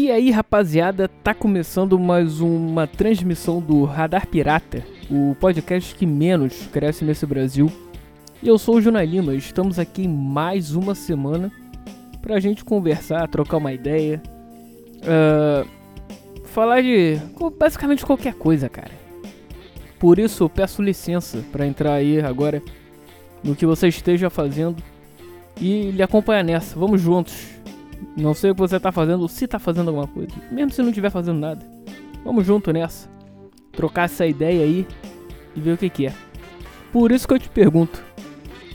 E aí, rapaziada, tá começando mais uma transmissão do Radar Pirata, o podcast que menos cresce nesse Brasil. E eu sou o Juna Lima, estamos aqui mais uma semana pra gente conversar, trocar uma ideia, uh, falar de basicamente qualquer coisa, cara. Por isso eu peço licença para entrar aí agora no que você esteja fazendo e lhe acompanhar nessa. Vamos juntos. Não sei o que você tá fazendo, se tá fazendo alguma coisa. Mesmo se não estiver fazendo nada. Vamos junto nessa. Trocar essa ideia aí e ver o que, que é. Por isso que eu te pergunto: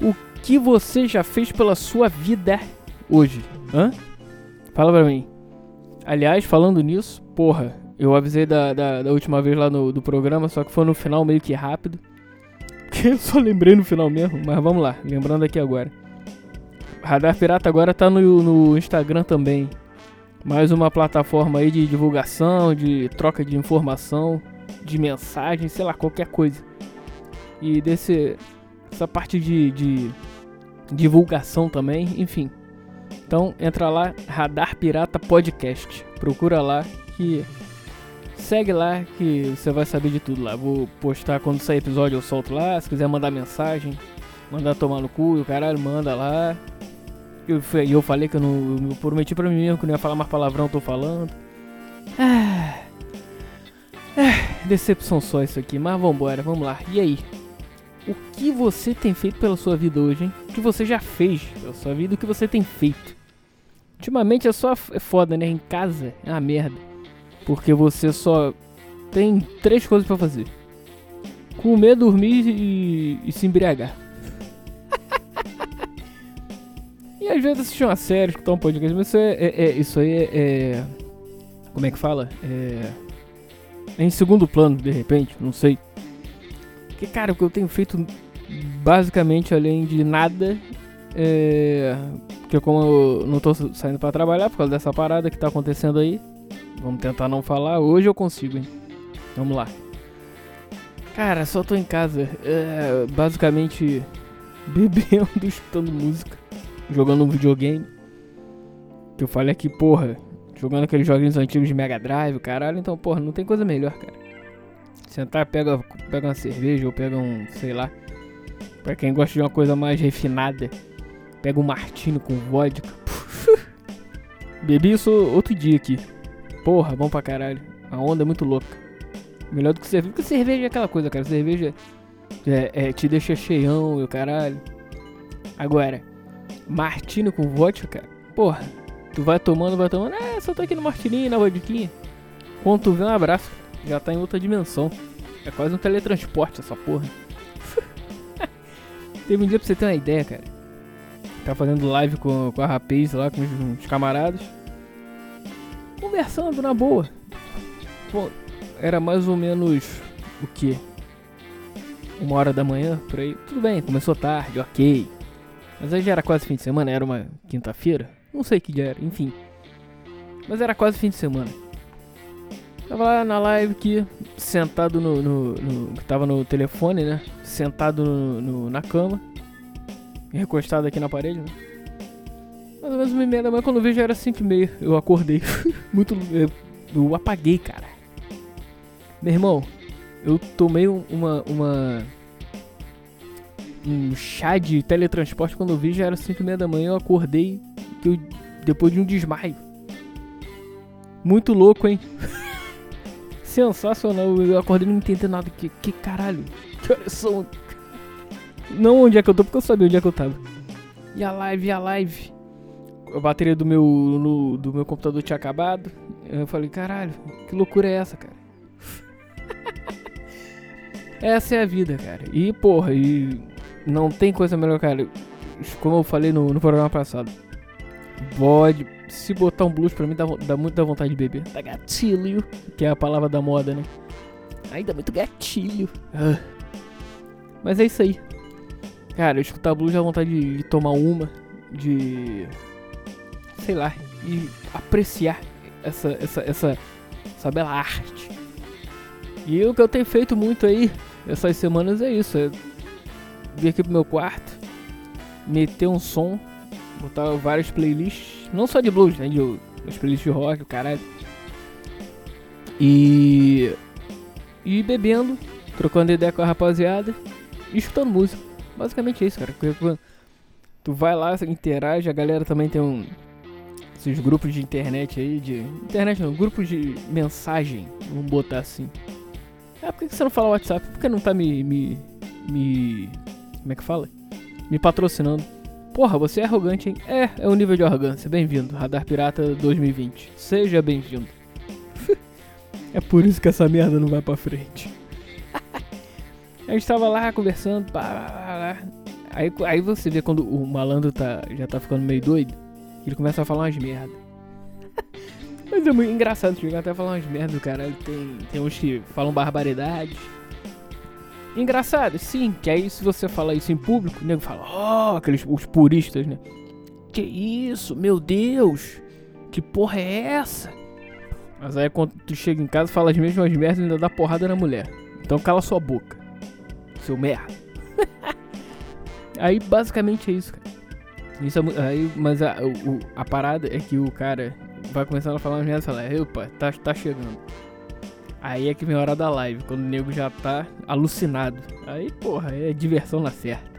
o que você já fez pela sua vida hoje? Hã? Fala pra mim. Aliás, falando nisso, porra, eu avisei da, da, da última vez lá no do programa, só que foi no final meio que rápido. Eu só lembrei no final mesmo, mas vamos lá, lembrando aqui agora. Radar Pirata agora tá no, no Instagram também. Mais uma plataforma aí de divulgação, de troca de informação, de mensagem, sei lá, qualquer coisa. E desse essa parte de, de divulgação também, enfim. Então entra lá, Radar Pirata Podcast. Procura lá que segue lá que você vai saber de tudo lá. Vou postar quando sair episódio eu solto lá. Se quiser mandar mensagem, mandar tomar no cu, o caralho manda lá. Eu, eu falei que eu não. Eu prometi pra mim mesmo que não ia falar mais palavrão, tô falando. Ah, ah, decepção só isso aqui, mas vambora, vamos lá. E aí? O que você tem feito pela sua vida hoje, hein? O que você já fez pela sua vida, o que você tem feito? Ultimamente é só é foda, né? Em casa é uma merda. Porque você só tem três coisas para fazer: comer, dormir e, e se embriagar. E às vezes assistir uma série, escutar um podcast, mas isso, é, é, é isso aí é, é, Como é que fala? É, é em segundo plano, de repente, não sei. Porque, cara, o que eu tenho feito basicamente, além de nada, é. Porque, como eu não tô saindo pra trabalhar por causa dessa parada que tá acontecendo aí, vamos tentar não falar. Hoje eu consigo, hein? Vamos lá. Cara, só tô em casa, é, basicamente bebendo, escutando música jogando um videogame. Que eu falei aqui, porra, jogando aqueles joguinhos antigos de Mega Drive, caralho. Então, porra, não tem coisa melhor, cara. Sentar, pega, pega uma cerveja ou pega um, sei lá. Pra quem gosta de uma coisa mais refinada, pega um martini com vodka. Bebi isso outro dia aqui. Porra, bom pra caralho. A onda é muito louca. Melhor do que cerveja. Porque cerveja é aquela coisa, cara. Cerveja é, é, te deixa cheião e o caralho. Agora, Martini com vodka. Porra, tu vai tomando, vai tomando. É, só tô aqui no Martini, na vodquinha. Quando tu vê um abraço, já tá em outra dimensão. É quase um teletransporte essa porra. Teve um dia pra você ter uma ideia, cara. Tá fazendo live com, com a rapaz lá, com os, os camaradas. Conversando na boa. Era mais ou menos o que? Uma hora da manhã, por aí. Tudo bem, começou tarde, ok. Mas aí já era quase fim de semana, era uma quinta-feira? Não sei que dia era, enfim. Mas era quase fim de semana. Tava lá na live aqui, sentado no. no, no tava no telefone, né? Sentado no, no, na cama. Recostado aqui na parede, né? Mais ou menos uma e meia da manhã, quando eu vi já era cinco e meia. Eu acordei. Muito. Eu, eu apaguei, cara. Meu irmão, eu tomei uma. uma um chá de teletransporte quando eu vi já era 5 e meia da manhã, eu acordei eu, depois de um desmaio. Muito louco, hein? Sensacional, eu acordei não entendendo nada. Que, que caralho? Que horas são? Não onde é que eu tô, porque eu sabia onde é que eu tava. E a live, e a live. A bateria do meu, no, do meu computador tinha acabado. Eu falei, caralho, que loucura é essa, cara? essa é a vida, cara. E, porra, e não tem coisa melhor, cara. Como eu falei no, no programa passado. Pode. Se botar um blues pra mim dá, dá muito da vontade de beber. Dá gatilho. Que é a palavra da moda, né? Dá muito gatilho. Ah. Mas é isso aí. Cara, escutar blues dá vontade de, de tomar uma. De. Sei lá. E apreciar essa, essa, essa, essa bela arte. E o que eu tenho feito muito aí essas semanas é isso. É vir aqui pro meu quarto, meter um som, botar várias playlists, não só de blues, né? De As playlists de rock, o caralho. E. E bebendo, trocando ideia com a rapaziada e escutando música. Basicamente é isso, cara. Tu vai lá, interage, a galera também tem um. Esses grupos de internet aí, de. Internet não, grupos de mensagem, vamos botar assim. Ah, por que você não fala WhatsApp? Por que não tá me. me. me. Como é que fala? Me patrocinando. Porra, você é arrogante, hein? É, é o nível de arrogância. Bem-vindo, Radar Pirata 2020. Seja bem-vindo. é por isso que essa merda não vai pra frente. a gente tava lá conversando, pá, Aí, aí você vê quando o malandro tá, já tá ficando meio doido, ele começa a falar umas merda. Mas é muito engraçado chegar até a falar umas merda caralho. Tem, tem uns que falam barbaridades. Engraçado, sim, que aí se você fala isso em público, o nego fala, oh, aqueles os puristas, né? Que isso, meu Deus, que porra é essa? Mas aí quando tu chega em casa, fala as mesmas merdas e ainda dá porrada na mulher. Então cala sua boca, seu merda. aí basicamente é isso, cara. Isso é, aí, mas a, o, a parada é que o cara vai começando a falar umas merdas e fala, opa, tá, tá chegando. Aí é que vem a hora da live, quando o nego já tá alucinado. Aí, porra, é diversão na certa.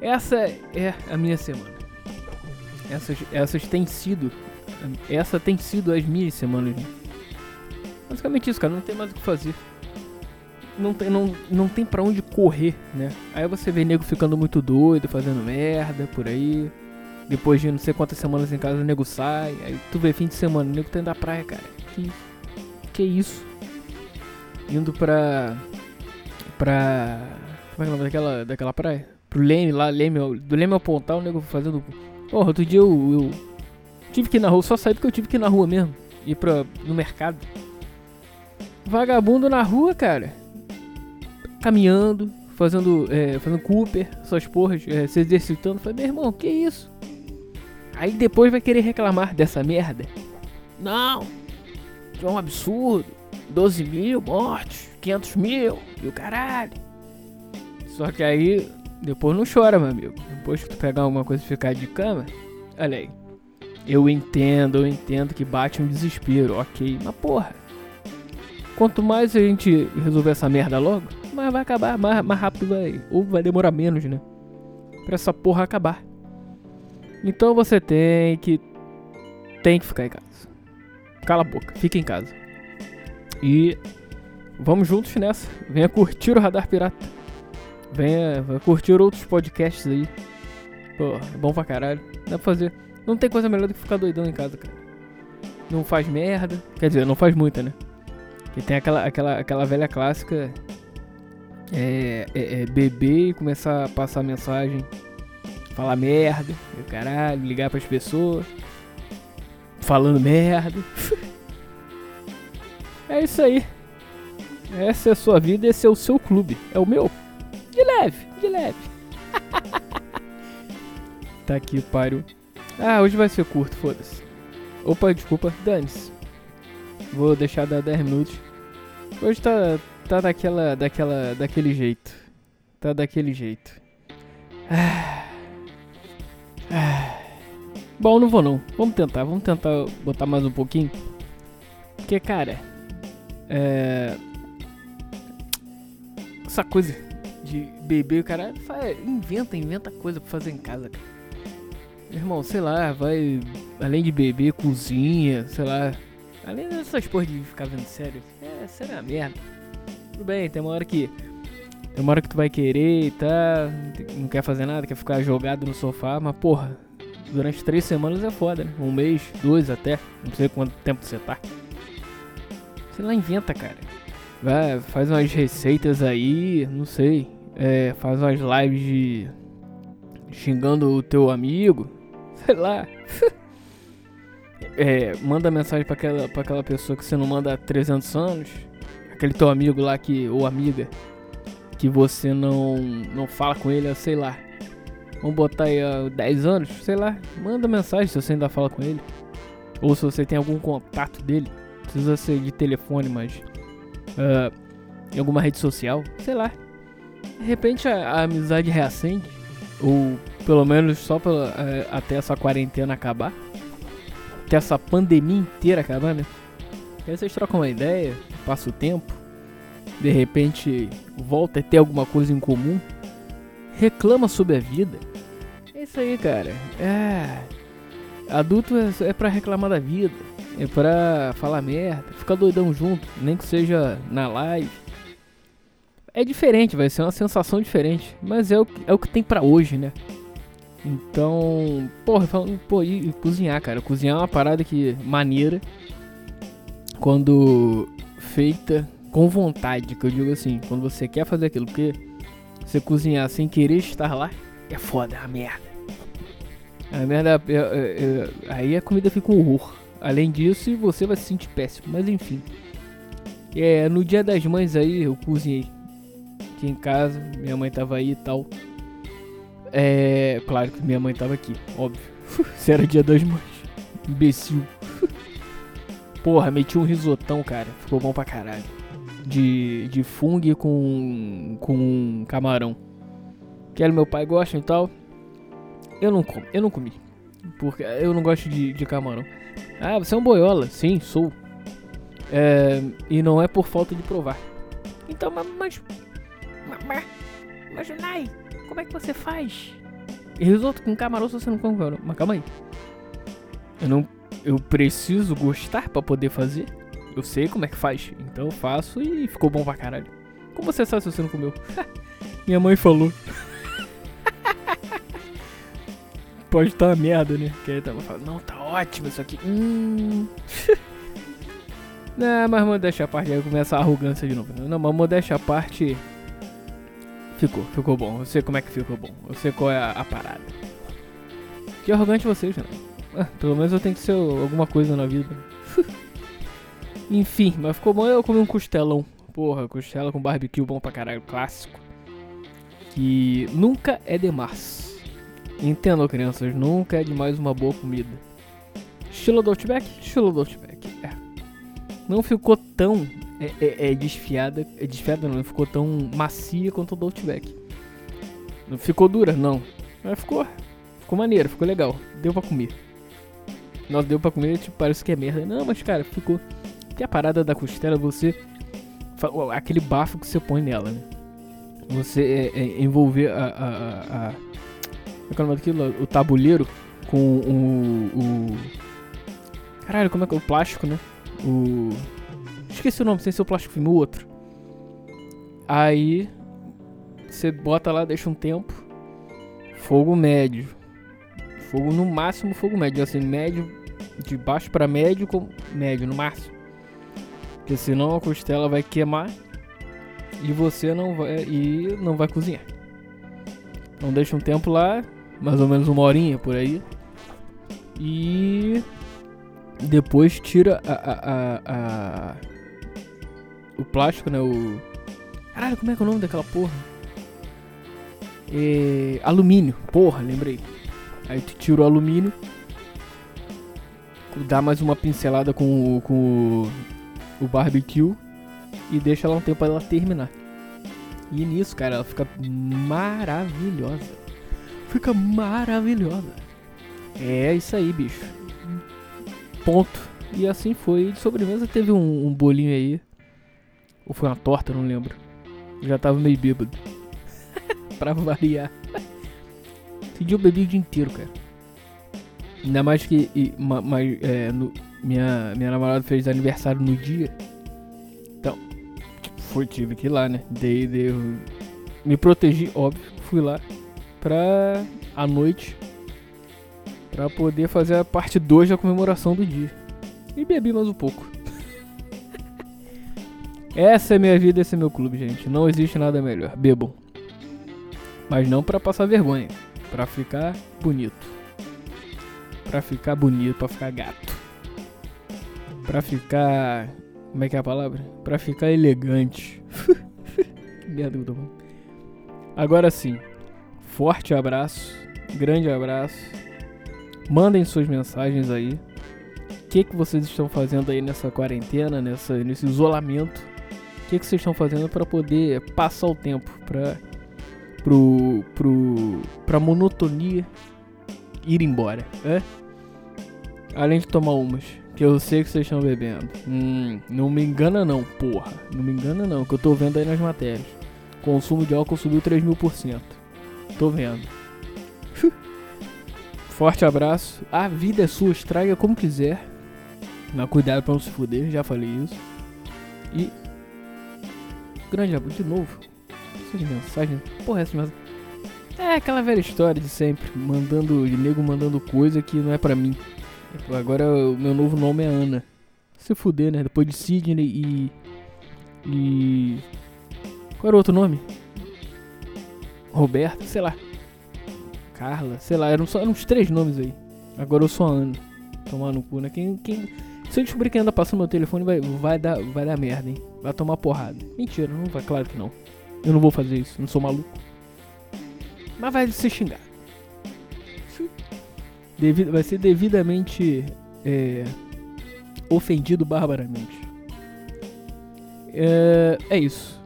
Essa é a minha semana. Essas, essas têm sido. Essa tem sido as minhas semanas. Basicamente isso, cara. Não tem mais o que fazer. Não tem, não, não tem pra onde correr, né? Aí você vê nego ficando muito doido, fazendo merda por aí. Depois de não sei quantas semanas em casa, o nego sai. Aí tu vê fim de semana, o nego tem da praia, cara. Que que isso? Indo pra. pra. Como é que é o nome daquela, daquela praia? Pro Leme lá, Leme, do Leme ao Pontal, o nego fazendo. Porra, outro dia eu, eu tive que ir na rua, só saí porque eu tive que ir na rua mesmo. Ir pra, no mercado. Vagabundo na rua, cara. Caminhando, fazendo, é, fazendo Cooper, essas porras, é, se exercitando. Falei, meu irmão, que isso? Aí depois vai querer reclamar dessa merda. Não, é um absurdo. 12 mil mortes, 500 mil e o caralho. Só que aí, depois não chora, meu amigo. Depois que tu pegar alguma coisa e ficar de cama, olha aí. Eu entendo, eu entendo que bate um desespero, ok. Mas porra, quanto mais a gente resolver essa merda logo, mais vai acabar, mais, mais rápido vai. Ou vai demorar menos, né? Pra essa porra acabar. Então você tem que. Tem que ficar em casa cala a boca, fica em casa. E vamos juntos nessa. Venha curtir o Radar Pirata. Venha, curtir outros podcasts aí. Pô, é bom pra caralho. Dá pra fazer. Não tem coisa melhor do que ficar doidão em casa, cara. Não faz merda. Quer dizer, não faz muita, né? Que tem aquela, aquela, aquela velha clássica. É, é, é beber e começar a passar mensagem. Falar merda, caralho, ligar pras pessoas falando merda. é isso aí. Essa é a sua vida, esse é o seu clube. É o meu. De leve, de leve. tá aqui páreo. Ah, hoje vai ser curto, foda-se. Opa, desculpa, dane-se. Vou deixar dar 10 minutos. Hoje tá, tá daquela, daquela, daquele jeito. Tá daquele jeito. Ah. Ah. Bom, não vou não. Vamos tentar, vamos tentar botar mais um pouquinho. Porque, cara, é. Essa coisa de beber, o cara faz, inventa, inventa coisa pra fazer em casa, cara. Irmão, sei lá, vai. Além de beber, cozinha, sei lá. Além dessas porra de ficar vendo sério. É, sério é uma merda. Tudo bem, tem uma hora que. Tem uma hora que tu vai querer e tá. Não quer fazer nada, quer ficar jogado no sofá, mas porra durante três semanas é foda, né? Um mês, dois até. Não sei quanto tempo você tá. Sei lá, inventa, cara. Vai, faz umas receitas aí, não sei. É, faz umas lives de. xingando o teu amigo. Sei lá. é, manda mensagem pra aquela, aquela pessoa que você não manda há 300 anos. Aquele teu amigo lá que. ou amiga. Que você não, não fala com ele, sei lá. Vamos botar aí há 10 anos, sei lá. Manda mensagem se você ainda fala com ele. Ou se você tem algum contato dele. Precisa ser de telefone, mas. Uh, em alguma rede social, sei lá. De repente a, a amizade reacende. Ou pelo menos só pela, uh, até essa quarentena acabar. até essa pandemia inteira acabar, né? Aí vocês trocam uma ideia, passa o tempo, de repente volta a ter alguma coisa em comum, reclama sobre a vida. É isso aí, cara. É. Adulto é, é pra reclamar da vida, é pra falar merda, ficar doidão junto, nem que seja na live. É diferente, vai ser uma sensação diferente, mas é o, é o que tem pra hoje, né? Então, porra, falando, pô, e, e cozinhar, cara. Cozinhar é uma parada que maneira quando feita com vontade, que eu digo assim, quando você quer fazer aquilo, porque você cozinhar sem querer estar lá é foda, é a merda. A merda, é, é, é, aí a comida fica um horror. Além disso, você vai se sentir péssimo, mas enfim. É, no dia das mães aí eu cozinhei aqui em casa, minha mãe tava aí e tal. É, claro que minha mãe tava aqui, óbvio. Se era dia das mães. Imbecil. Porra, meti um risotão, cara. Ficou bom pra caralho. De, de fungo com, com camarão. Que era meu pai gosta e tal. Eu não como, eu não comi. Porque eu não gosto de, de camarão. Ah, você é um boiola. Sim, sou. É, e não é por falta de provar. Então, mas. Mas. Mas, mas Junai, como é que você faz? Risoto com camarão se você não come camarão. Mas calma aí. Eu não eu preciso gostar para poder fazer. Eu sei como é que faz, então eu faço e ficou bom pra caralho. Como você sabe se você não comeu? Minha mãe falou. Pode estar tá uma merda, né? Que aí tava falando, não, tá ótimo isso aqui. Hum. não, mas modéstia a parte, aí começa a arrogância de novo. Não, mas modéstia a parte. Ficou, ficou bom. Eu sei como é que ficou bom. Eu sei qual é a, a parada. Que arrogante vocês, né? Ah, pelo menos eu tenho que ser alguma coisa na vida. Enfim, mas ficou bom eu comi um costelão. Porra, costela com barbecue bom pra caralho, clássico. Que nunca é demais. Entendam, crianças, nunca é demais uma boa comida. Estilo do Outback? Estilo do Outback, é. Não ficou tão é, é, é desfiada, é desfiada não, não ficou tão macia quanto o do Outback. Não ficou dura, não. Mas ficou, ficou maneiro, ficou legal. Deu pra comer. Nós deu pra comer, tipo, parece que é merda. Não, mas cara, ficou. Que a parada da costela, você. Aquele bafo que você põe nela, né? Você é, é, envolver a. a, a, a é o nome daquilo? O tabuleiro com o, o. Caralho, como é que é? O plástico, né? O. Esqueci o nome, sem ser o plástico filme, o outro. Aí. Você bota lá, deixa um tempo. Fogo médio. Fogo no máximo, fogo médio. Assim, médio de baixo para médio, com médio no máximo. Porque senão a costela vai queimar e você não vai e não vai cozinhar. Então deixa um tempo lá, mais ou menos uma horinha por aí. E depois tira a, a, a, a o plástico, né? O caralho, como é que é o nome daquela porra? É, alumínio, porra, lembrei. Aí tu tira o alumínio dá mais uma pincelada com, com o, barbecue e deixa ela um tempo para ela terminar. E nisso, cara, ela fica maravilhosa. Fica maravilhosa. É isso aí, bicho. Ponto. E assim foi. De sobremesa teve um, um bolinho aí. Ou foi uma torta, não lembro. Já tava meio bêbado. pra variar. Esse dia eu bebi o dia inteiro, cara. Ainda mais que e, ma, ma, é, no, minha, minha namorada fez aniversário no dia. Então, tipo, foi, tive que ir lá, né? Dei, dei, me protegi, óbvio. Fui lá pra a noite pra poder fazer a parte 2 da comemoração do dia. E bebi mais um pouco. Essa é minha vida, esse é meu clube, gente. Não existe nada melhor. Bebam. Mas não para passar vergonha, para ficar bonito. Pra ficar bonito, pra ficar gato. Pra ficar. Como é que é a palavra? Pra ficar elegante. que merda que eu tô Agora sim. Forte abraço. Grande abraço. Mandem suas mensagens aí. O que, que vocês estão fazendo aí nessa quarentena, nessa, nesse isolamento? O que, que vocês estão fazendo para poder passar o tempo? Pra, pro, pro, pra monotonia ir embora. É? Além de tomar umas. Que eu sei que vocês estão bebendo. Hum, não me engana não, porra. Não me engana não, que eu tô vendo aí nas matérias. Consumo de álcool subiu 3 mil por cento. Tô vendo. Forte abraço. A vida é sua, estraga como quiser. Mas cuidado pra não se fuder, já falei isso. E. Grande abraço. De novo. Essa mensagem. Porra, essa mensagem. É aquela velha história de sempre. Mandando. De nego mandando coisa que não é pra mim. Agora o meu novo nome é Ana. Se fuder, né? Depois de Sidney e. E. Qual era o outro nome? Roberto, sei lá. Carla, sei lá, eram só eram uns três nomes aí. Agora eu sou a Ana. Tomar no cu, né? Quem, quem, se eu descobrir quem anda passando meu telefone, vai, vai, dar, vai dar merda, hein? Vai tomar porrada. Mentira, não vai, claro que não. Eu não vou fazer isso, não sou maluco. Mas vai ser xingado. Vai ser devidamente é, ofendido barbaramente. É, é isso.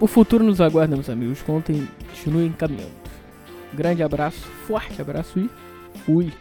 O futuro nos aguarda, meus amigos. Contem, continuem caminhando. Grande abraço, forte abraço e fui.